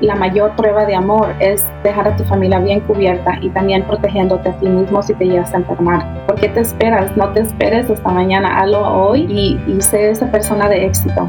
la mayor prueba de amor es dejar a tu familia bien cubierta y también protegiéndote a ti mismo si te llegas a enfermar. ¿Por qué te esperas? No te esperes hasta mañana, hazlo hoy y, y sé esa persona de éxito.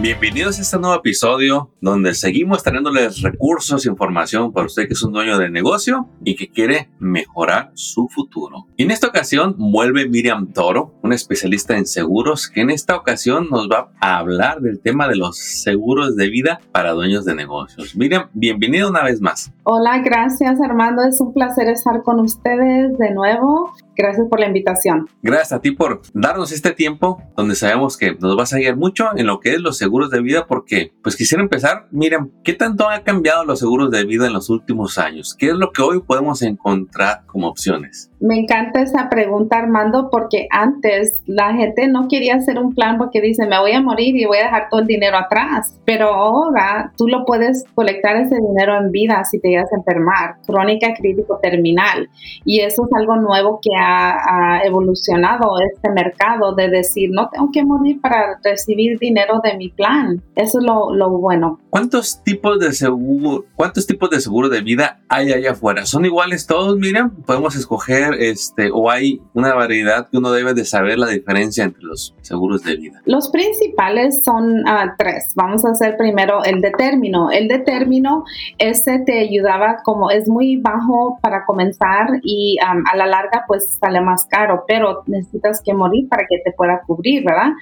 Bienvenidos a este nuevo episodio donde seguimos trayéndoles recursos e información para usted que es un dueño de negocio y que quiere mejorar su futuro. En esta ocasión vuelve Miriam Toro, una especialista en seguros que en esta ocasión nos va a hablar del tema de los seguros de vida para dueños de negocios. Miriam, bienvenida una vez más. Hola, gracias Armando, es un placer estar con ustedes de nuevo. Gracias por la invitación. Gracias a ti por darnos este tiempo donde sabemos que nos vas a guiar mucho en lo que es los seguros de vida porque pues quisiera empezar, miren, ¿qué tanto han cambiado los seguros de vida en los últimos años? ¿Qué es lo que hoy podemos encontrar como opciones? Me encanta esa pregunta, Armando, porque antes la gente no quería hacer un plan porque dice, me voy a morir y voy a dejar todo el dinero atrás. Pero ahora tú lo puedes colectar ese dinero en vida si te llegas a enfermar, crónica, crítico, terminal. Y eso es algo nuevo que ha, evolucionado este mercado de decir, no tengo que morir para recibir dinero de mi plan. Eso es lo, bueno. ¿Cuántos tipos de seguro, cuántos tipos de seguro de vida hay allá afuera? ¿Son iguales todos, Miriam? Podemos escoger este, o hay una variedad que uno debe de saber la diferencia entre los seguros de vida? Los principales son ah, tres. Vamos a hacer primero el de término. El de término, ese te ayudaba como es muy bajo para comenzar y a la larga pues sale más caro, pero necesitas que morir para que te pueda cubrir, ¿verdad?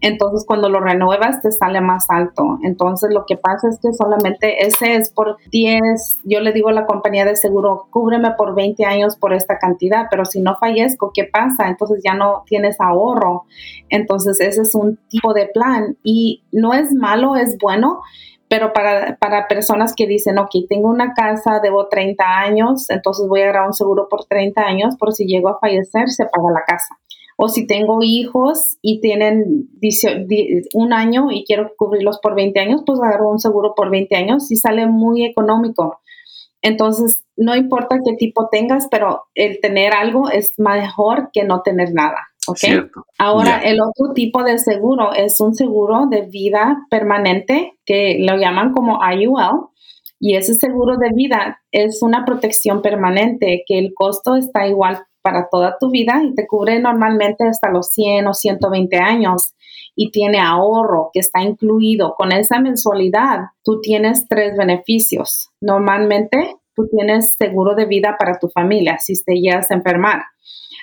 Entonces cuando lo renuevas te sale más alto. Entonces lo que pasa es que solamente ese es por 10, yo le digo a la compañía de seguro, cúbreme por 20 años por esta cantidad, pero si no fallezco, ¿qué pasa? Entonces ya no tienes ahorro. Entonces ese es un tipo de plan y no es malo, es bueno. Pero para, para personas que dicen, ok, tengo una casa, debo 30 años, entonces voy a agarrar un seguro por 30 años, por si llego a fallecer, se paga la casa o si tengo hijos y tienen un año y quiero cubrirlos por 20 años, pues agarro un seguro por 20 años y sale muy económico. Entonces, no importa qué tipo tengas, pero el tener algo es mejor que no tener nada. Ahora, el otro tipo de seguro es un seguro de vida permanente que lo llaman como IUL. Y ese seguro de vida es una protección permanente que el costo está igual para toda tu vida y te cubre normalmente hasta los 100 o 120 años y tiene ahorro que está incluido. Con esa mensualidad, tú tienes tres beneficios. Normalmente, tú tienes seguro de vida para tu familia si te llegas a enfermar.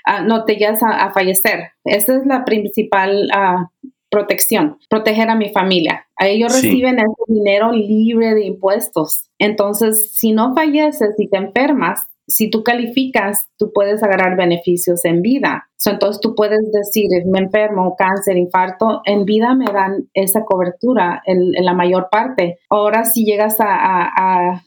Ah, no te llegas a, fallecer. Esa es la principal ah, protección, proteger a mi familia. A ellos reciben ese dinero libre de impuestos. Entonces, si no falleces y te enfermas, si tú calificas, tú puedes agarrar beneficios en vida. entonces tú puedes decir, me enfermo, cáncer, infarto, en vida me dan esa cobertura en, la mayor parte. Ahora si llegas a, a,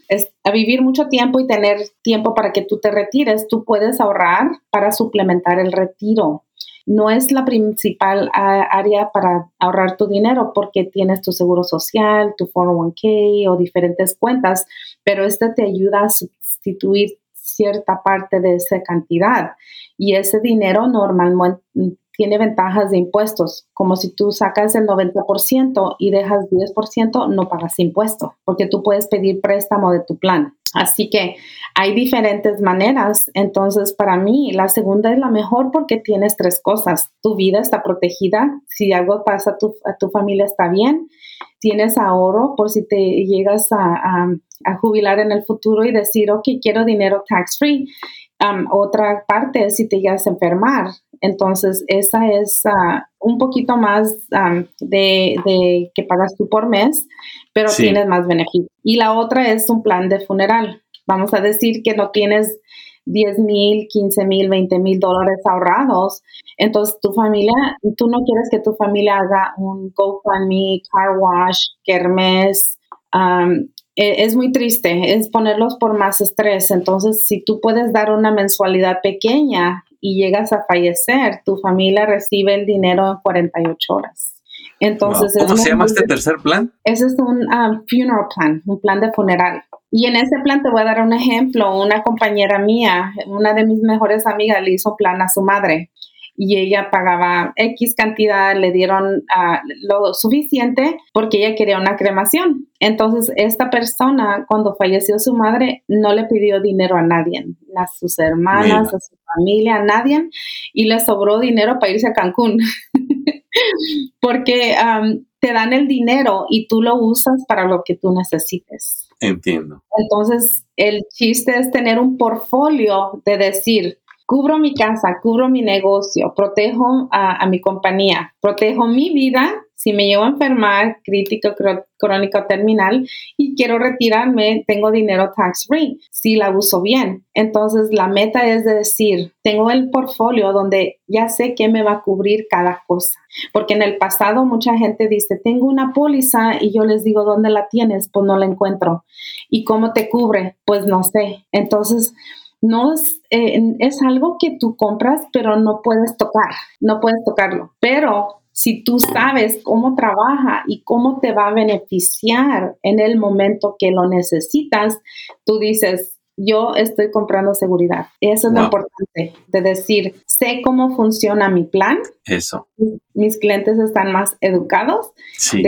vivir mucho tiempo y tener tiempo para que tú te retires, tú puedes ahorrar para suplementar el retiro no es la principal área para ahorrar tu dinero porque tienes tu seguro social, tu 401k o diferentes cuentas, pero este te ayuda a sustituir cierta parte de esa cantidad y ese dinero normalmente tiene ventajas de impuestos, como si tú sacas el 90% y dejas 10%, no pagas impuesto, porque tú puedes pedir préstamo de tu plan. Así que hay diferentes maneras. Entonces, para mí, la segunda es la mejor porque tienes tres cosas. Tu vida está protegida. Si algo pasa tu, a tu familia, está bien. Tienes ahorro por si te llegas a a jubilar en el futuro y decir, ok, quiero dinero tax free. Otra parte es si te llegas a enfermar. Entonces, esa es uh, un poquito más um, de, que pagas tú por mes, pero tienes más beneficio. Y la otra es un plan de funeral. Vamos a decir que no tienes 10 mil, 15 mil, 20 mil dólares ahorrados. Entonces, tu familia, tú no quieres que tu familia haga un GoFundMe, car wash, kermes, um, e, es muy triste, es ponerlos por más estrés. Entonces, si tú puedes dar una mensualidad pequeña y llegas a fallecer, tu familia recibe el dinero en 48 horas. Entonces, ¿cómo se llama este tercer plan? Ese es un um, funeral plan, un plan de funeral. Y en ese plan te voy a dar un ejemplo. Una compañera mía, una de mis mejores amigas, le hizo plan a su madre y ella pagaba X cantidad, le dieron ah, lo suficiente porque ella quería una cremación. Entonces, esta persona, cuando falleció su madre, no le pidió dinero a nadie, a sus hermanas, a su familia, a nadie, y le sobró dinero para irse a Cancún. porque te dan el dinero y tú lo usas para lo que tú necesites. Entiendo. Entonces, el chiste es tener un portfolio de decir, cubro mi casa, cubro mi negocio, protejo a, mi compañía, protejo mi vida si me llevo a enfermar, crítico, crónico, terminal y quiero retirarme, tengo dinero tax free si la uso bien. Entonces, la meta es decir, tengo el portfolio donde ya sé qué me va a cubrir cada cosa. Porque en el pasado mucha gente dice, tengo una póliza y yo les digo, ¿dónde la tienes? Pues no la encuentro. ¿Y cómo te cubre? Pues no sé. Entonces, no es, eh, es algo que tú compras, pero no puedes tocar, no puedes tocarlo. Pero si tú sabes cómo trabaja y cómo te va a beneficiar en el momento que lo necesitas, tú dices, yo estoy comprando seguridad. Eso es lo importante, de decir, sé cómo funciona mi plan. Eso. Mis clientes están más educados sí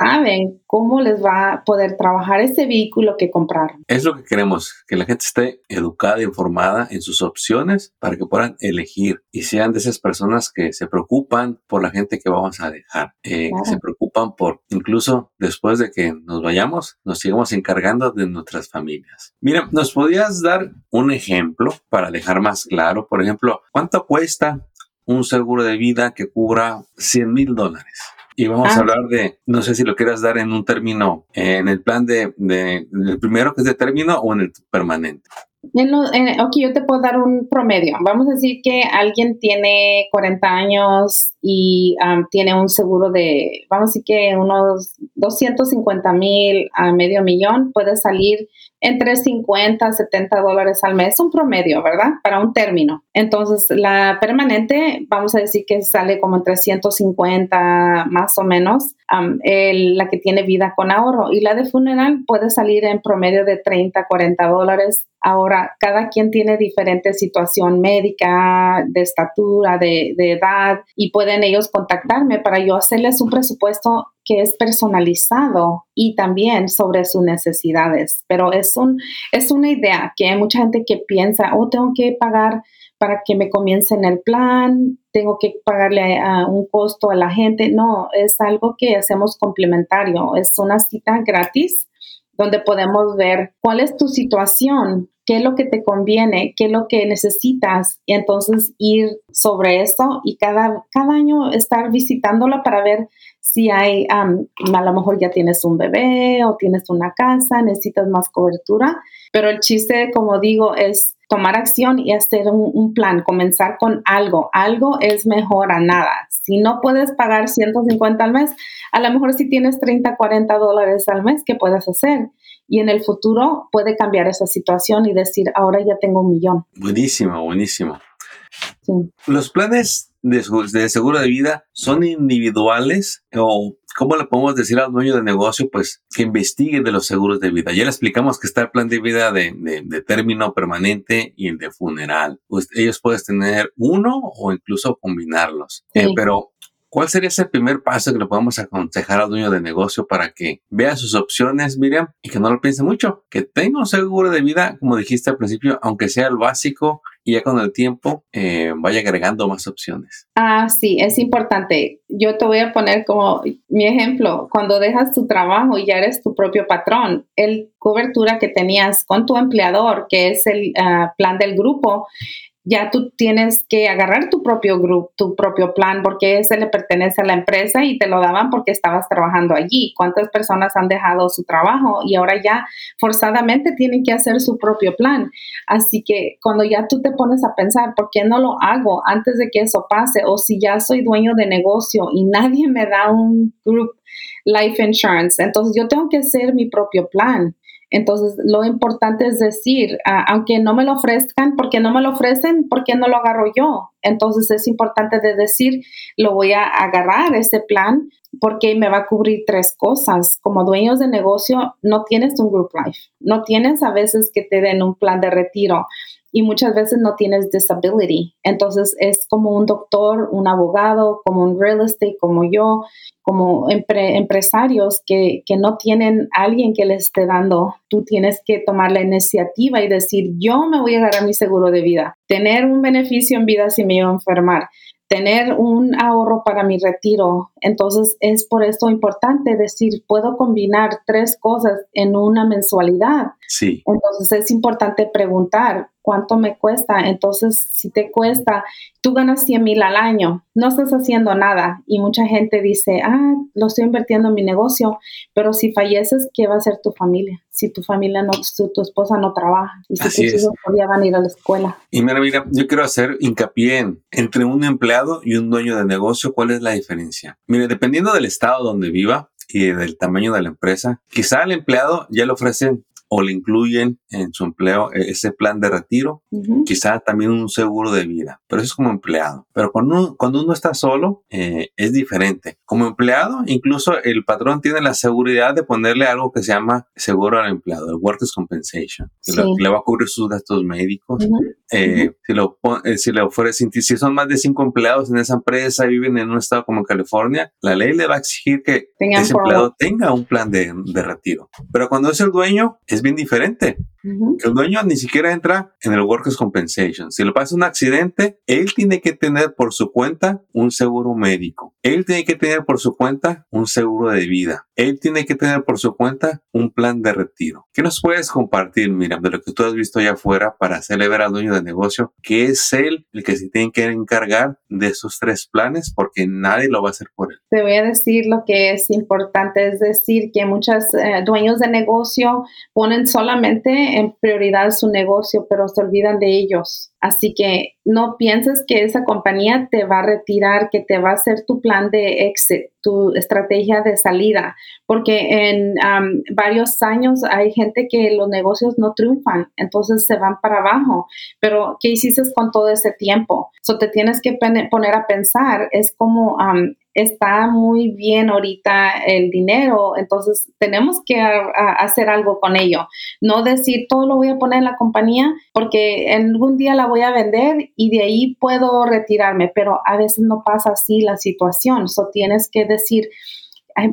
saben cómo les va a poder trabajar ese vehículo que compraron. Es lo que queremos, que la gente esté educada, informada en sus opciones para que puedan elegir y sean de esas personas que se preocupan por la gente que vamos a dejar, eh, que se preocupan por incluso después de que nos vayamos, nos sigamos encargando de nuestras familias. Mira, ¿nos podías dar un ejemplo para dejar más claro? Por ejemplo, ¿cuánto cuesta un seguro de vida que cubra 100 mil dólares? Y vamos a ah. hablar de, no sé si lo quieras dar en un término, en el plan de, de, el primero que es de término o en el permanente. En ok, yo te puedo dar un promedio. Vamos a decir que alguien tiene 40 años y um, tiene un seguro de, vamos a decir que unos 250 mil a medio millón, puede salir entre 50 a 70 dólares al mes, un promedio, ¿verdad? Para un término. Entonces, la permanente, vamos a decir que sale como entre 150 más o menos, la que tiene vida con ahorro. Y la de funeral puede salir en promedio de 30, 40 dólares. Ahora, cada quien tiene diferente situación médica, de estatura, de, de edad, y pueden ellos contactarme para yo hacerles un presupuesto que es personalizado y también sobre sus necesidades. Pero es, un, es una idea que hay mucha gente que piensa, oh, tengo que pagar para que me comiencen el plan, tengo que pagarle un costo a la gente. No, es algo que hacemos complementario. Es una cita gratis donde podemos ver cuál es tu situación, qué es lo que te conviene, qué es lo que necesitas y entonces ir sobre eso y cada, cada año estar visitándola para ver si hay, a lo mejor ya tienes un bebé o tienes una casa, necesitas más cobertura, pero el chiste, como digo, es tomar acción y hacer un, plan, comenzar con algo. Algo es mejor a nada. Si no puedes pagar 150 al mes, a lo mejor si tienes 30, 40 dólares al mes, ¿qué puedes hacer? Y en el futuro puede cambiar esa situación y decir, ahora ya tengo un millón. Buenísimo, buenísimo. Los planes de, de, seguro de vida son individuales o cómo le podemos decir al dueño de negocio pues que investigue de los seguros de vida. Ya le explicamos que está el plan de vida de, de, término permanente y el de funeral. Pues ellos pueden tener uno o incluso combinarlos. Eh, pero ¿Cuál sería ese primer paso que le podemos aconsejar al dueño de negocio para que vea sus opciones, Miriam, y que no lo piense mucho? Que tenga un seguro de vida, como dijiste al principio, aunque sea el básico, y ya con el tiempo eh, vaya agregando más opciones. Ah, sí, es importante. Yo te voy a poner como mi ejemplo. Cuando dejas tu trabajo y ya eres tu propio patrón, el cobertura que tenías con tu empleador, que es el ah, plan del grupo, ya tú tienes que agarrar tu propio grupo, tu propio plan, porque ese le pertenece a la empresa y te lo daban porque estabas trabajando allí. ¿Cuántas personas han dejado su trabajo y ahora ya forzadamente tienen que hacer su propio plan? Así que cuando ya tú te pones a pensar, ¿por qué no lo hago antes de que eso pase? O si ya soy dueño de negocio y nadie me da un group life insurance, entonces yo tengo que hacer mi propio plan Entonces, lo importante es decir, aunque no me lo ofrezcan, porque no me lo ofrecen, ¿por qué no lo agarro yo? Entonces, es importante de decir, lo voy a agarrar ese plan porque me va a cubrir tres cosas. Como dueños de negocio, no tienes un group life, no tienes a veces que te den un plan de retiro y muchas veces no tienes disability. Entonces es como un doctor, un abogado, como un real estate, como yo, como empresarios que, que, no tienen alguien que les esté dando. Tú tienes que tomar la iniciativa y decir, yo me voy a agarrar mi seguro de vida, tener un beneficio en vida si me iba a enfermar, tener un ahorro para mi retiro. Entonces es por esto importante decir, puedo combinar tres cosas en una mensualidad. Sí. Entonces es importante preguntar, ¿cuánto me cuesta? Entonces, si te cuesta, tú ganas 100 mil al año, no estás haciendo nada y mucha gente dice, ah, lo estoy invirtiendo en mi negocio, pero si falleces, ¿qué va a hacer tu familia? Si tu familia no, si tu esposa no trabaja y si tus hijos todavía van a ir a la escuela. Y mira, mira, yo quiero hacer hincapié en, entre un empleado y un dueño de negocio, ¿cuál es la diferencia? Mire, dependiendo del estado donde viva, y del tamaño de la empresa, quizá al empleado ya le ofrecen o le incluyen en su empleo e-, ese plan de retiro, quizá también un seguro de vida, pero eso es como empleado. Pero cuando uno, cuando uno está solo, eh, es diferente. Como empleado, incluso el patrón tiene la seguridad de ponerle algo que se llama seguro al empleado, el Workers' Compensation, que, le, va a cubrir sus gastos médicos. Eh, si, lo, eh, si le ofrece, si son más de cinco empleados en esa empresa y viven en un estado como California, la ley le va a exigir que ese empleado tenga un plan de, de retiro. Pero cuando es el dueño, es bien diferente. El dueño ni siquiera entra en el Workers' Compensation. Si le pasa un accidente, él tiene que tener por su cuenta un seguro médico. Él tiene que tener por su cuenta un seguro de vida. Él tiene que tener por su cuenta un plan de retiro. ¿Qué nos puedes compartir, Miriam, de lo que tú has visto allá afuera para hacerle ver al dueño de negocio que es él el que se tiene que encargar de esos tres planes porque nadie lo va a hacer por él? Te voy a decir lo que es importante, es decir, que muchos eh, dueños de negocio ponen solamente en prioridad su negocio, pero se olvidan de ellos. Así que no pienses que esa compañía te va a retirar, que te va a hacer tu plan de exit, tu estrategia de salida, porque en varios años hay gente que los negocios no triunfan, entonces se van para abajo. Pero, ¿qué hiciste con todo ese tiempo? So te tienes que poner a pensar, es como está muy bien ahorita el dinero, entonces tenemos que hacer algo con ello. No decir todo lo voy a poner en la compañía porque algún día la voy a vender y de ahí puedo retirarme, pero a veces no pasa así la situación. So tienes que decir,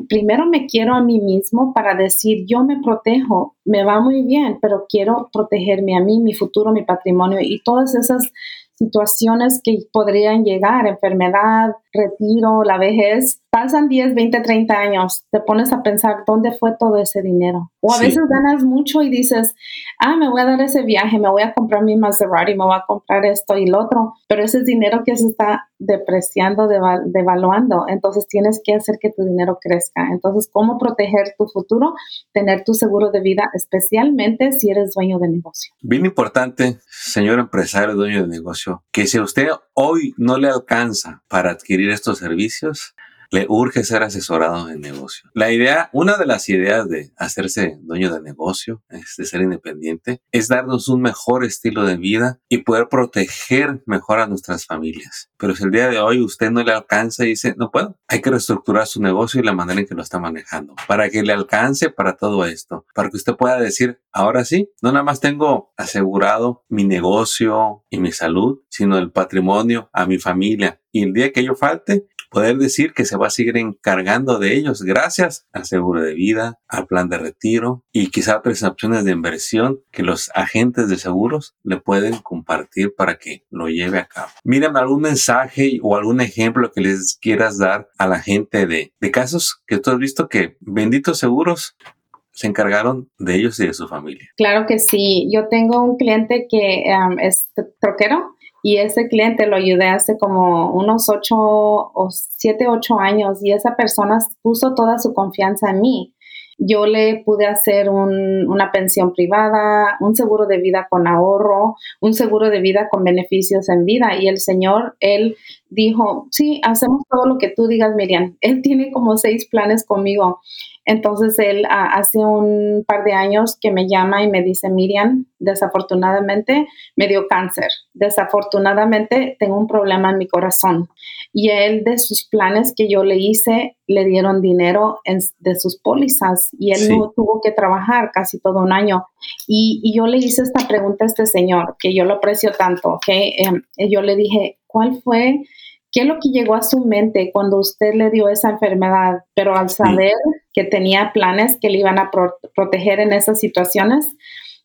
primero me quiero a mí mismo para decir, yo me protejo, me va muy bien, pero quiero protegerme a mí, mi futuro, mi patrimonio y todas esas situaciones que podrían llegar, enfermedad, retiro, la vejez, pasan 10, 20, 30 años, te pones a pensar dónde fue todo ese dinero. O a veces ganas mucho y dices, ah, me voy a dar ese viaje, me voy a comprar mi Maserati, me voy a comprar esto y lo otro, pero ese es dinero que se está depreciando, devaluando, entonces tienes que hacer que tu dinero crezca. Entonces, ¿cómo proteger tu futuro? Tener tu seguro de vida, especialmente si eres dueño de negocio. Bien importante, señor empresario, dueño de negocio, que si usted hoy no le alcanza para adquirir estos servicios, le urge ser asesorado en negocio. La idea, una de las ideas de hacerse dueño de negocio, de ser independiente, es darnos un mejor estilo de vida y poder proteger mejor a nuestras familias. Pero si el día de hoy usted no le alcanza y dice, no puedo, hay que reestructurar su negocio y la manera en que lo está manejando para que le alcance para todo esto, para que usted pueda decir, ahora sí, no nada más tengo asegurado mi negocio y mi salud, sino el patrimonio a mi familia. Y el día que yo falte, poder decir que se va a seguir encargando de ellos gracias al seguro de vida, al plan de retiro y quizá otras opciones de inversión que los agentes de seguros le pueden compartir para que lo lleve a cabo. Miren algún mensaje o algún ejemplo que les quieras dar a la gente de, de casos que tú has visto que benditos seguros se encargaron de ellos y de su familia. Claro que sí. Yo tengo un cliente que um, es troquero y ese cliente lo ayudé hace como unos ocho o siete, ocho años y esa persona puso toda su confianza en mí. Yo le pude hacer una pensión privada, un seguro de vida con ahorro, un seguro de vida con beneficios en vida. Y el señor, él dijo, sí, hacemos todo lo que tú digas, Miriam. Él tiene como seis planes conmigo. Entonces él ah, hace un par de años que me llama y me dice, Miriam, desafortunadamente me dio cáncer. Desafortunadamente tengo un problema en mi corazón. Y él de sus planes que yo le hice, le dieron dinero de sus pólizas y él no tuvo que trabajar casi todo un año. Y, yo le hice esta pregunta a este señor, que yo lo aprecio tanto, que em, yo le dije, ¿cuál fue? ¿Qué es lo que llegó a su mente cuando usted le dio esa enfermedad? Pero al saber que tenía planes que le iban a proteger en esas situaciones,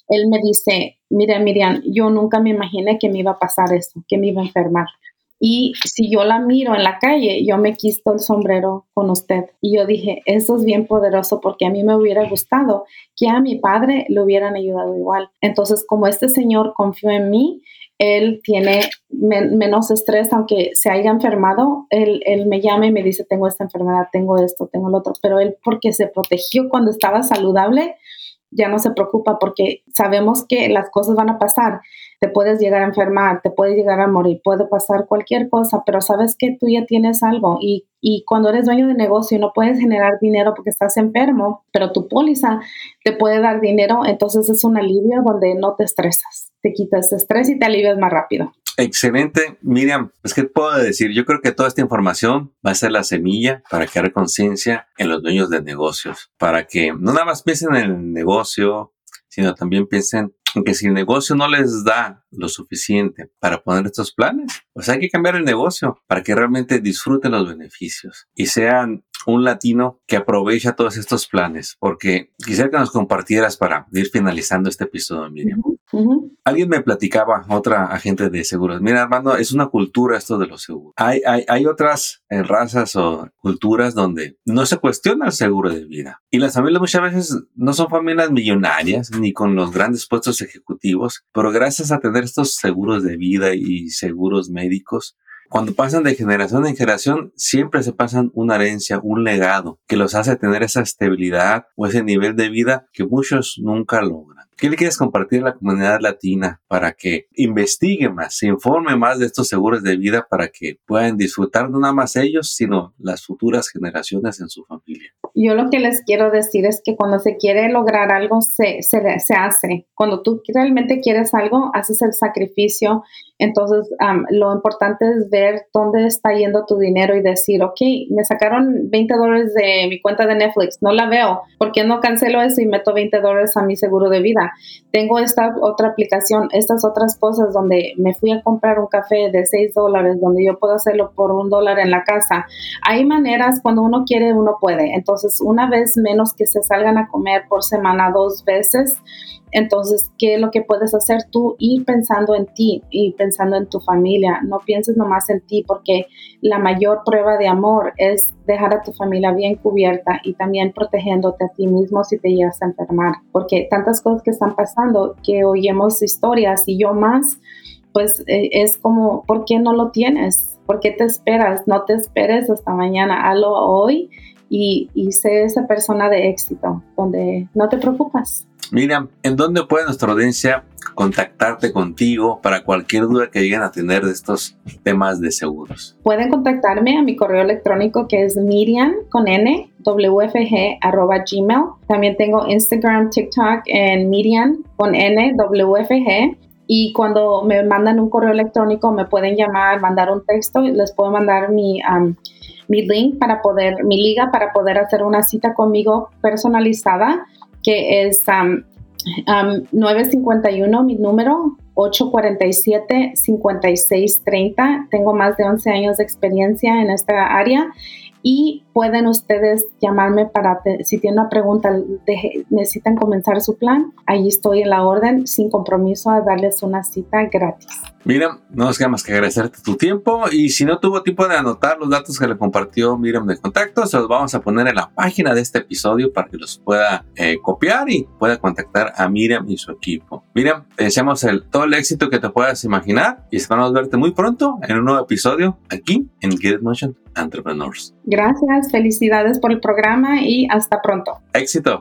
él me dice, mira Miriam, yo nunca me imaginé que me iba a pasar eso, que me iba a enfermar. Y si yo la miro en la calle, yo me quisto el sombrero con usted. Y yo dije, eso es bien poderoso porque a mí me hubiera gustado que a mi padre le hubieran ayudado igual. Entonces, como este señor confió en mí, él tiene menos estrés, aunque se haya enfermado, él, él, me llama y me dice, tengo esta enfermedad, tengo esto, tengo lo otro, pero él porque se protegió cuando estaba saludable, ya no se preocupa porque sabemos que las cosas van a pasar. Te puedes llegar a enfermar, te puedes llegar a morir, puede pasar cualquier cosa, pero sabes que tú ya tienes algo y, y cuando eres dueño de negocio no puedes generar dinero porque estás enfermo, pero tu póliza te puede dar dinero, entonces es un alivio donde no te estresas, te quitas estrés y te alivias más rápido. Excelente, Miriam. Es que puedo decir, yo creo que toda esta información va a ser la semilla para crear conciencia en los dueños de negocios, para que no nada más piensen en el negocio, sino también piensen en que si el negocio no les da lo suficiente para poner estos planes, pues hay que cambiar el negocio para que realmente disfruten los beneficios y sean un latino que aprovecha todos estos planes, porque quisiera que nos compartieras para ir finalizando este episodio, Miriam. Alguien me platicaba, otra agente de seguros, mira hermano, es una cultura esto de los seguros. Hay, hay, hay otras eh, razas o culturas donde no se cuestiona el seguro de vida. Y las familias muchas veces no son familias millonarias ni con los grandes puestos ejecutivos, pero gracias a tener estos seguros de vida y seguros médicos, cuando pasan de generación en generación, siempre se pasan una herencia, un legado que los hace tener esa estabilidad o ese nivel de vida que muchos nunca logran. ¿Qué le quieres compartir a la comunidad latina para que investigue más, se informe más de estos seguros de vida para que puedan disfrutar no nada más ellos, sino las futuras generaciones en su familia? Yo lo que les quiero decir es que cuando se quiere lograr algo, se, se, hace. Cuando tú realmente quieres algo, haces el sacrificio. Entonces, lo importante es ver dónde está yendo tu dinero y decir, ok, me sacaron 20 dólares de mi cuenta de Netflix, no la veo. ¿Por qué no cancelo eso y meto 20 dólares a mi seguro de vida? Tengo esta otra aplicación, estas otras cosas donde me fui a comprar un café de 6 dólares, donde yo puedo hacerlo por un dólar en la casa. Hay maneras, cuando uno quiere, uno puede. Entonces, una vez menos que se salgan a comer por semana dos veces, entonces, ¿qué es lo que puedes hacer tú? Ir pensando en ti y pensando en tu familia. No pienses nomás en ti porque la mayor prueba de amor es dejar a tu familia bien cubierta y también protegiéndote a ti mismo si te llegas a enfermar. Porque tantas cosas que están pasando que oímos historias y yo más, pues eh, es como, ¿por qué no lo tienes? ¿Por qué te esperas? No te esperes hasta mañana, hazlo hoy y, y sé esa persona de éxito, donde no te preocupas. Miriam, ¿en dónde puede nuestra audiencia contactarte contigo para cualquier duda que lleguen a tener de estos temas de seguros? Pueden contactarme a mi correo electrónico que es Miriam con N, WFG, arroba gmail. También tengo Instagram, TikTok en Miriam con N, WFG. Y cuando me mandan un correo electrónico, me pueden llamar, mandar un texto, les puedo mandar mi, mi link para poder, mi liga para poder hacer una cita conmigo personalizada que es 951, mi número, 847-5630. Tengo más de 11 años de experiencia en esta área y pueden ustedes llamarme para si tienen una pregunta, necesitan comenzar su plan, ahí estoy en la orden sin compromiso a darles una cita gratis. Miriam, no nos queda más que agradecerte tu tiempo y si no tuvo tiempo de anotar los datos que le compartió Miriam de contacto, se los vamos a poner en la página de este episodio para que los pueda eh, copiar y pueda contactar a Miriam y su equipo. Miriam, te deseamos el, todo el éxito que te puedas imaginar y esperamos verte muy pronto en un nuevo episodio aquí en Get Motion Entrepreneurs. Gracias, felicidades por el programa y hasta pronto. Éxito.